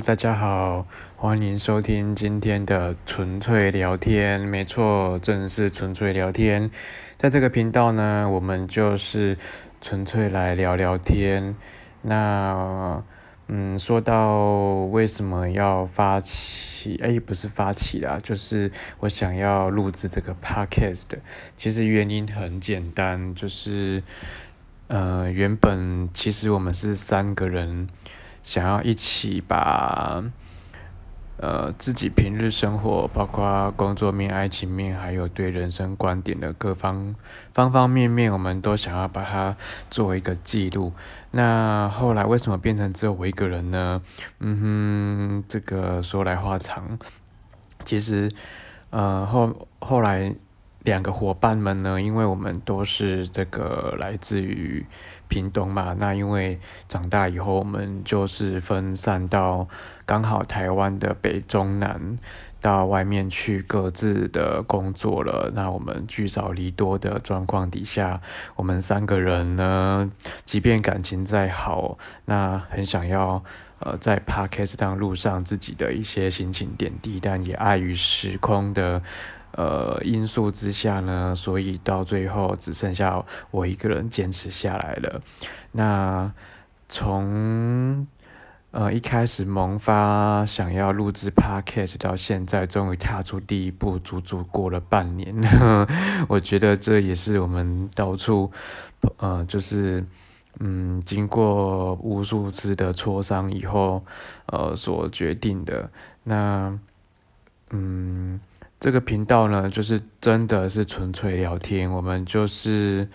大家好，欢迎收听今天的纯粹聊天。没错，正是纯粹聊天。在这个频道呢，我们就是纯粹来聊聊天。那，嗯，说到为什么要发起，哎，不是发起啦，就是我想要录制这个 podcast。其实原因很简单，就是，呃，原本其实我们是三个人。想要一起把，呃，自己平日生活，包括工作面、爱情面，还有对人生观点的各方方方面面，我们都想要把它作为一个记录。那后来为什么变成只有我一个人呢？嗯哼，这个说来话长。其实，呃，后后来。两个伙伴们呢，因为我们都是这个来自于屏东嘛，那因为长大以后，我们就是分散到刚好台湾的北中南，到外面去各自的工作了。那我们聚少离多的状况底下，我们三个人呢，即便感情再好，那很想要呃在 podcast 上路上自己的一些心情点滴，但也碍于时空的。呃，因素之下呢，所以到最后只剩下我一个人坚持下来了。那从呃一开始萌发想要录制 podcast 到现在，终于踏出第一步，足足过了半年。我觉得这也是我们到处呃，就是嗯，经过无数次的磋商以后，呃，所决定的。那嗯。这个频道呢，就是真的是纯粹聊天。我们就是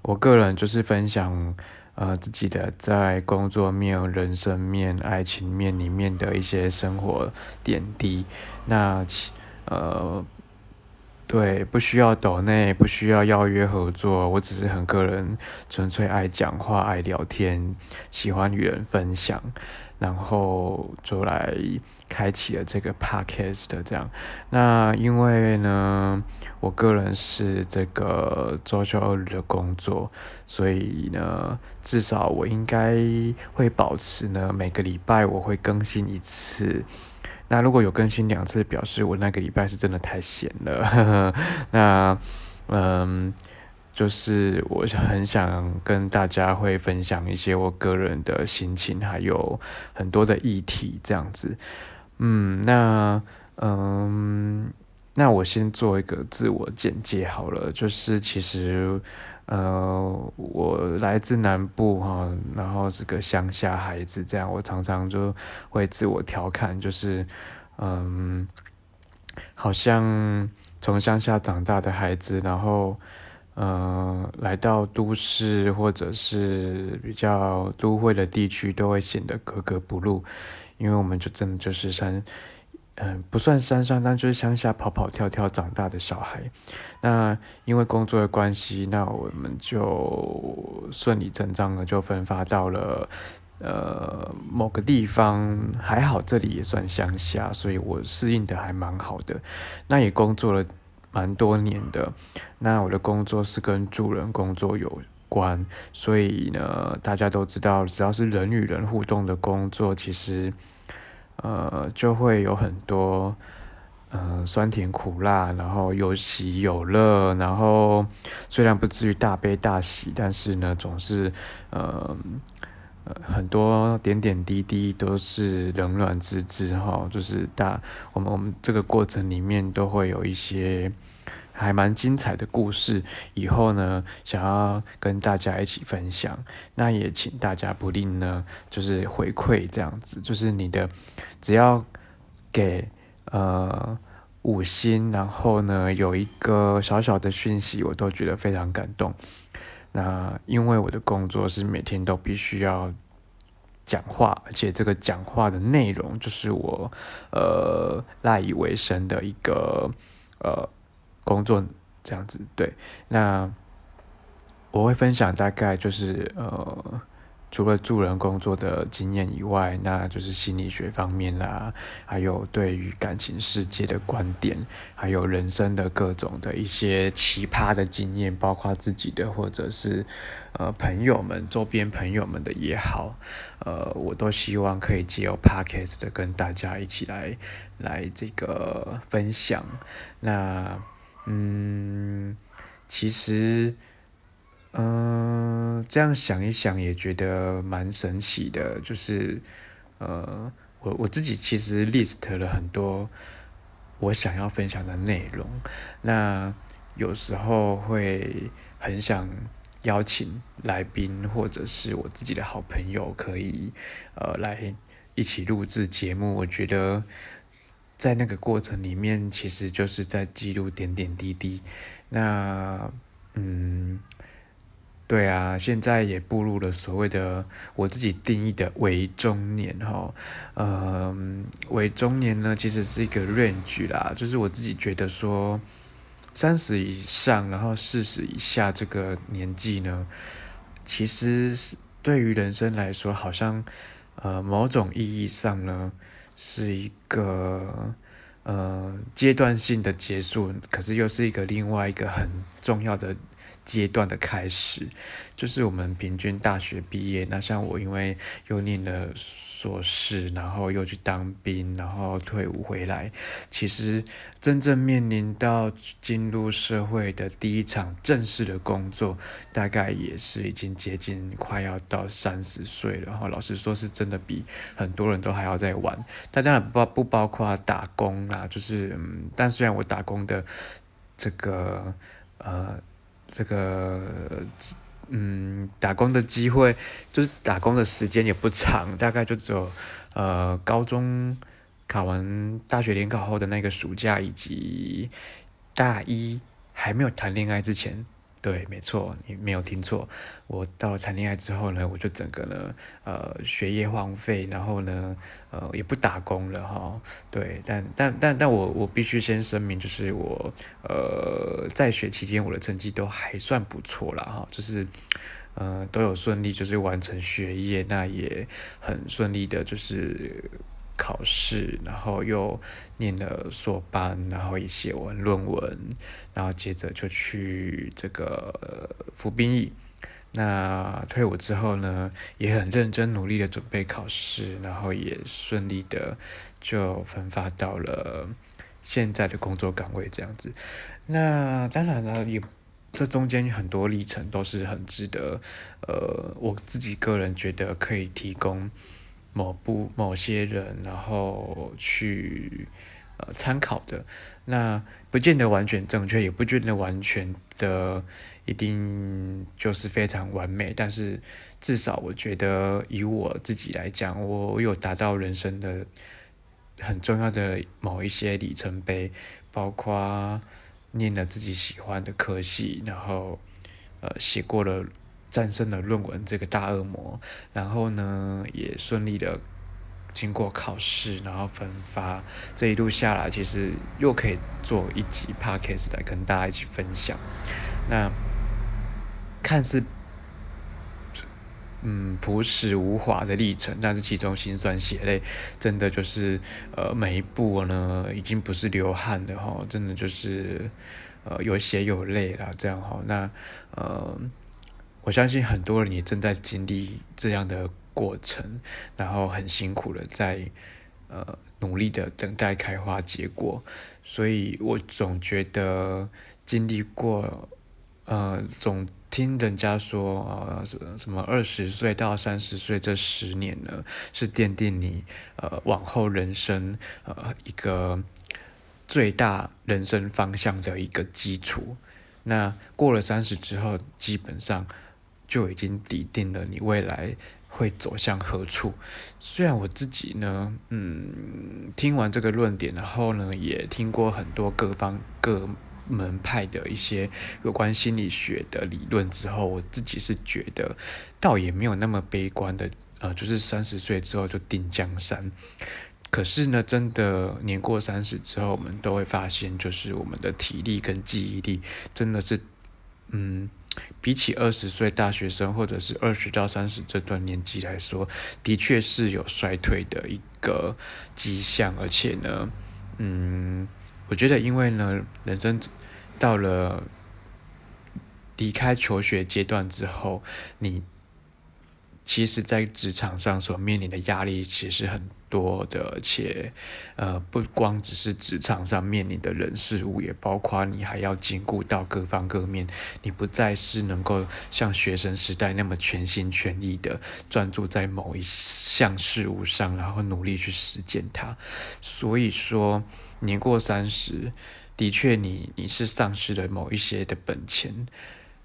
我个人就是分享呃自己的在工作面、人生面、爱情面里面的一些生活点滴。那呃对，不需要抖内，不需要邀约合作，我只是很个人，纯粹爱讲话、爱聊天，喜欢与人分享。然后就来开启了这个 podcast 这样。那因为呢，我个人是这个周休二日的工作，所以呢，至少我应该会保持呢，每个礼拜我会更新一次。那如果有更新两次，表示我那个礼拜是真的太闲了。那嗯。就是我很想跟大家会分享一些我个人的心情，还有很多的议题这样子。嗯，那嗯，那我先做一个自我简介好了。就是其实呃，我来自南部哈，然后是个乡下孩子，这样我常常就会自我调侃，就是嗯，好像从乡下长大的孩子，然后。呃，来到都市或者是比较都会的地区，都会显得格格不入，因为我们就真的就是山，嗯，不算山上，但就是乡下跑跑跳跳长大的小孩。那因为工作的关系，那我们就顺理成章的就分发到了呃某个地方，还好这里也算乡下，所以我适应的还蛮好的。那也工作了。蛮多年的，那我的工作是跟助人工作有关，所以呢，大家都知道，只要是人与人互动的工作，其实，呃，就会有很多，呃，酸甜苦辣，然后有喜有乐，然后虽然不至于大悲大喜，但是呢，总是，呃。很多点点滴滴都是冷暖自知哈，就是大我们我们这个过程里面都会有一些还蛮精彩的故事，以后呢想要跟大家一起分享，那也请大家不吝呢就是回馈这样子，就是你的只要给呃五星，然后呢有一个小小的讯息，我都觉得非常感动。那因为我的工作是每天都必须要讲话，而且这个讲话的内容就是我呃赖以为生的一个呃工作这样子。对，那我会分享大概就是呃除了助人工作的经验以外，那就是心理学方面啦，还有对于感情世界的观点，还有人生的各种的一些奇葩的经验，包括自己的或者是呃朋友们、周边朋友们的也好，呃，我都希望可以借由 podcast 的跟大家一起来来这个分享。那嗯，其实。嗯，这样想一想也觉得蛮神奇的，就是，呃，我我自己其实 list 了很多我想要分享的内容，那有时候会很想邀请来宾或者是我自己的好朋友，可以呃来一起录制节目。我觉得在那个过程里面，其实就是在记录点点滴滴。那嗯。对啊，现在也步入了所谓的我自己定义的伪中年哈，嗯，伪中年呢其实是一个 range 啦，就是我自己觉得说三十以上，然后四十以下这个年纪呢，其实是对于人生来说，好像呃某种意义上呢是一个呃阶段性的结束，可是又是一个另外一个很重要的。阶段的开始，就是我们平均大学毕业。那像我，因为又念了硕士，然后又去当兵，然后退伍回来，其实真正面临到进入社会的第一场正式的工作，大概也是已经接近快要到三十岁了。然后老实说，是真的比很多人都还要在晚。大家不不包括打工啦，就是嗯，但虽然我打工的这个呃。这个嗯，打工的机会就是打工的时间也不长，大概就只有呃高中考完大学联考后的那个暑假，以及大一还没有谈恋爱之前。对，没错，你没有听错。我到了谈恋爱之后呢，我就整个呢，呃，学业荒废，然后呢，呃，也不打工了哈。对，但但但但我我必须先声明，就是我呃在学期间我的成绩都还算不错啦哈，就是呃都有顺利就是完成学业，那也很顺利的，就是。考试，然后又念了硕班，然后也写完论文，然后接着就去这个服兵役。那退伍之后呢，也很认真努力的准备考试，然后也顺利的就分发到了现在的工作岗位这样子。那当然了，也这中间很多历程都是很值得，呃，我自己个人觉得可以提供。某部某些人，然后去呃参考的，那不见得完全正确，也不见得完全的一定就是非常完美，但是至少我觉得以我自己来讲，我有达到人生的很重要的某一些里程碑，包括念了自己喜欢的科系，然后呃写过了。战胜了论文这个大恶魔，然后呢，也顺利的经过考试，然后分发。这一路下来，其实又可以做一集 podcast 来跟大家一起分享。那看似嗯朴实无华的历程，但是其中心酸血泪，真的就是呃每一步呢，已经不是流汗的哈，真的就是呃有血有泪啦这样哈。那呃。我相信很多人也正在经历这样的过程，然后很辛苦的在呃努力的等待开花结果，所以我总觉得经历过呃总听人家说呃什么二十岁到三十岁这十年呢是奠定你呃往后人生呃一个最大人生方向的一个基础，那过了三十之后基本上。就已经抵定了你未来会走向何处。虽然我自己呢，嗯，听完这个论点，然后呢，也听过很多各方各门派的一些有关心理学的理论之后，我自己是觉得倒也没有那么悲观的，呃，就是三十岁之后就定江山。可是呢，真的年过三十之后，我们都会发现，就是我们的体力跟记忆力真的是。嗯，比起二十岁大学生或者是二十到三十这段年纪来说，的确是有衰退的一个迹象，而且呢，嗯，我觉得因为呢，人生到了离开求学阶段之后，你。其实，在职场上所面临的压力其实很多的，而且，呃，不光只是职场上面临的人事物，也包括你还要兼顾到各方各面。你不再是能够像学生时代那么全心全意的专注在某一项事物上，然后努力去实践它。所以说，年过三十，的确，你你是丧失了某一些的本钱。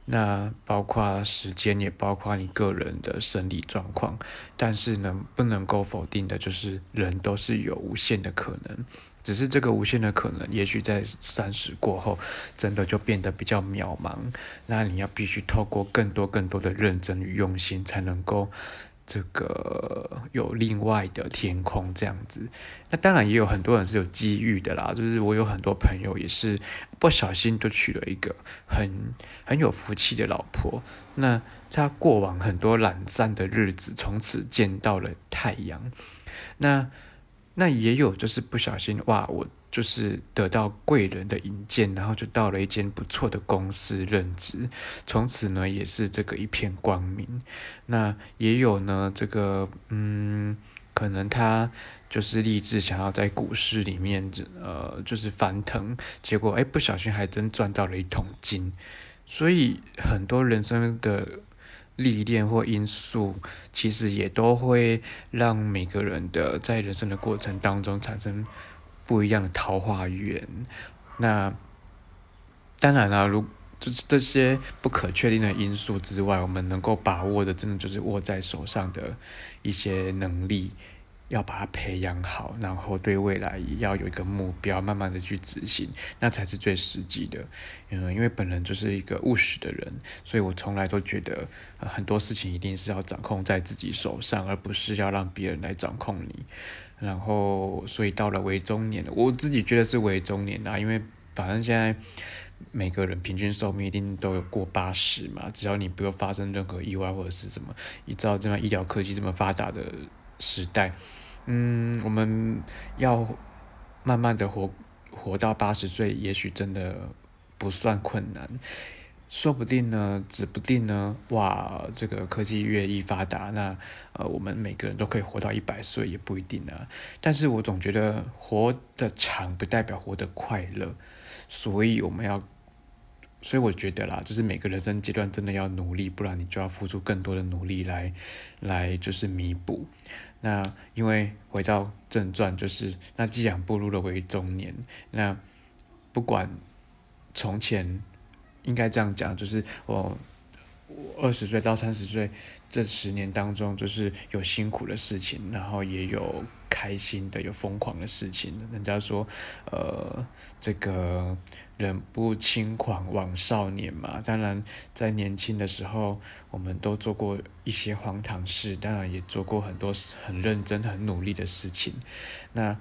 那包括时间，也包括你个人的生理状况，但是呢，不能够否定的就是人都是有无限的可能，只是这个无限的可能，也许在三十过后，真的就变得比较渺茫。那你要必须透过更多更多的认真与用心，才能够。这个有另外的天空这样子，那当然也有很多人是有机遇的啦。就是我有很多朋友也是不小心就娶了一个很很有福气的老婆，那他过往很多懒散的日子从此见到了太阳。那那也有就是不小心哇我。就是得到贵人的引荐，然后就到了一间不错的公司任职，从此呢也是这个一片光明。那也有呢，这个嗯，可能他就是立志想要在股市里面呃就是翻腾，结果哎不小心还真赚到了一桶金。所以很多人生的历练或因素，其实也都会让每个人的在人生的过程当中产生。不一样的桃花源，那当然了，如这这些不可确定的因素之外，我们能够把握的，真的就是握在手上的一些能力，要把它培养好，然后对未来也要有一个目标，慢慢的去执行，那才是最实际的。嗯，因为本人就是一个务实的人，所以我从来都觉得很多事情一定是要掌控在自己手上，而不是要让别人来掌控你。然后，所以到了为中年，我自己觉得是为中年啊，因为反正现在每个人平均寿命一定都有过八十嘛，只要你不要发生任何意外或者是什么，依照这样医疗科技这么发达的时代，嗯，我们要慢慢的活活到八十岁，也许真的不算困难。说不定呢，指不定呢，哇，这个科技越易发达，那呃，我们每个人都可以活到一百岁，也不一定啊。但是我总觉得活得长不代表活得快乐，所以我们要，所以我觉得啦，就是每个人生阶段真的要努力，不然你就要付出更多的努力来，来就是弥补。那因为回到正传，就是那既然步入了为中年，那不管从前。应该这样讲，就是我二十岁到三十岁这十年当中，就是有辛苦的事情，然后也有开心的、有疯狂的事情。人家说，呃，这个人不轻狂枉少年嘛。当然，在年轻的时候，我们都做过一些荒唐事，当然也做过很多很认真、很努力的事情。那。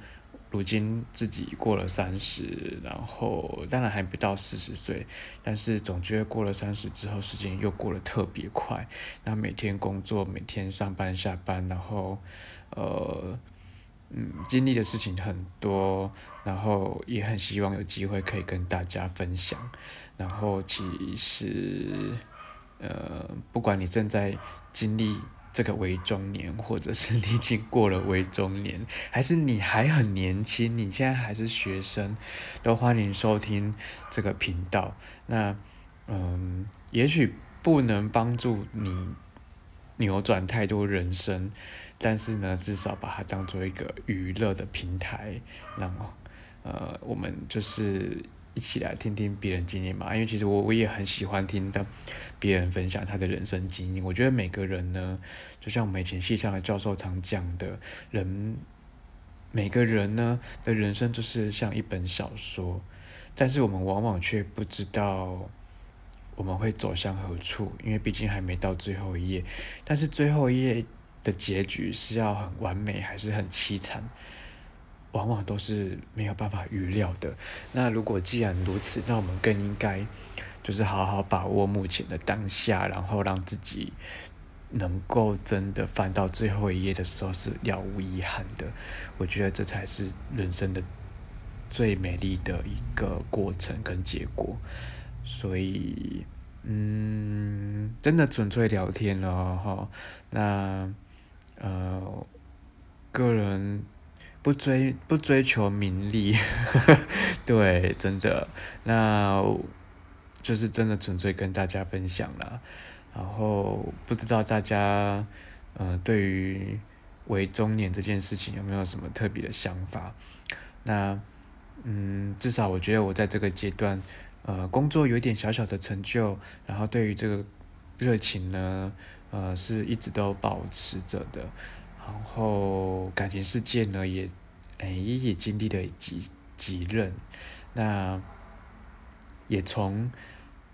如今自己过了三十，然后当然还不到四十岁，但是总觉得过了三十之后，时间又过得特别快。那每天工作，每天上班下班，然后呃，嗯，经历的事情很多，然后也很希望有机会可以跟大家分享。然后其实，呃，不管你正在经历。这个为中年，或者是你已经过了为中年，还是你还很年轻，你现在还是学生，都欢迎收听这个频道。那，嗯，也许不能帮助你扭转太多人生，但是呢，至少把它当做一个娱乐的平台，然后，呃，我们就是。一起来听听别人经验嘛，因为其实我我也很喜欢听到别人分享他的人生经验。我觉得每个人呢，就像我们以前系上的教授常讲的，人每个人呢的人生就是像一本小说，但是我们往往却不知道我们会走向何处，因为毕竟还没到最后一页。但是最后一页的结局是要很完美，还是很凄惨？往往都是没有办法预料的。那如果既然如此，那我们更应该就是好好把握目前的当下，然后让自己能够真的翻到最后一页的时候是了无遗憾的。我觉得这才是人生的最美丽的一个过程跟结果。所以，嗯，真的纯粹聊天了哈。那，呃，个人不追不追求名利，对，真的。那就是真的纯粹跟大家分享了。然后不知道大家，呃，对于为中年这件事情有没有什么特别的想法？那，嗯，至少我觉得我在这个阶段。呃，工作有一点小小的成就，然后对于这个热情呢，呃，是一直都保持着的。然后感情世界呢，也，哎，也经历了几几任，那也从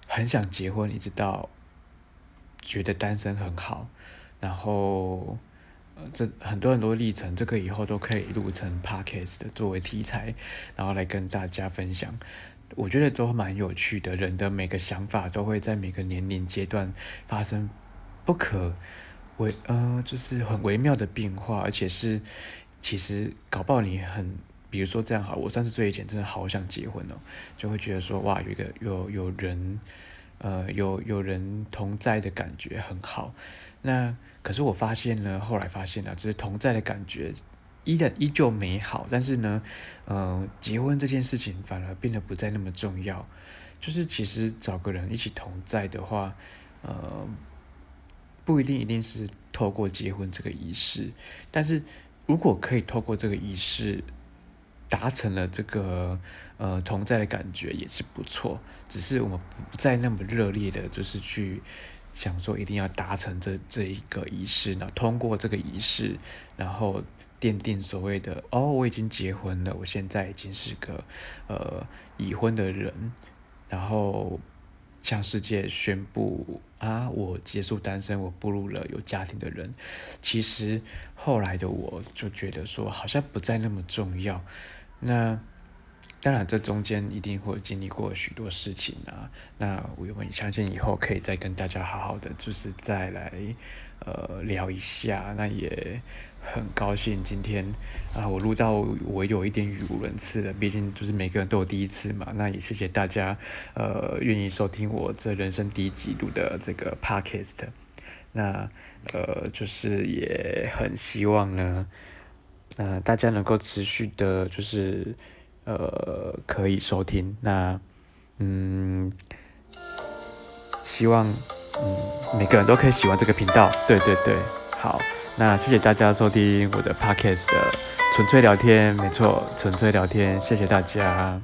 很想结婚，一直到觉得单身很好，然后呃，这很多很多历程，这个以后都可以录成 podcast 的作为题材，然后来跟大家分享。我觉得都蛮有趣的，人的每个想法都会在每个年龄阶段发生不可微呃，就是很微妙的变化，而且是其实搞不好你很，比如说这样好，我三十岁以前真的好想结婚哦，就会觉得说哇，有一个有有人呃有有人同在的感觉很好。那可是我发现呢，后来发现了，就是同在的感觉。依然依旧美好，但是呢，呃，结婚这件事情反而变得不再那么重要。就是其实找个人一起同在的话，呃，不一定一定是透过结婚这个仪式，但是如果可以透过这个仪式达成了这个呃同在的感觉也是不错。只是我们不再那么热烈的，就是去想说一定要达成这这一个仪式呢，通过这个仪式，然后。奠定所谓的哦，我已经结婚了，我现在已经是个呃已婚的人，然后向世界宣布啊，我结束单身，我步入了有家庭的人。其实后来的我就觉得说，好像不再那么重要。那当然，这中间一定会经历过许多事情啊。那我很相信以后可以再跟大家好好的，就是再来呃聊一下。那也。很高兴今天啊，我录到我有一点语无伦次了。毕竟就是每个人都有第一次嘛。那也谢谢大家，呃，愿意收听我这人生第一集录的这个 podcast。那呃，就是也很希望呢，呃，大家能够持续的，就是呃，可以收听。那嗯，希望嗯每个人都可以喜欢这个频道。对对对，好。那谢谢大家收听我的 podcast 的纯粹聊天，没错，纯粹聊天，谢谢大家。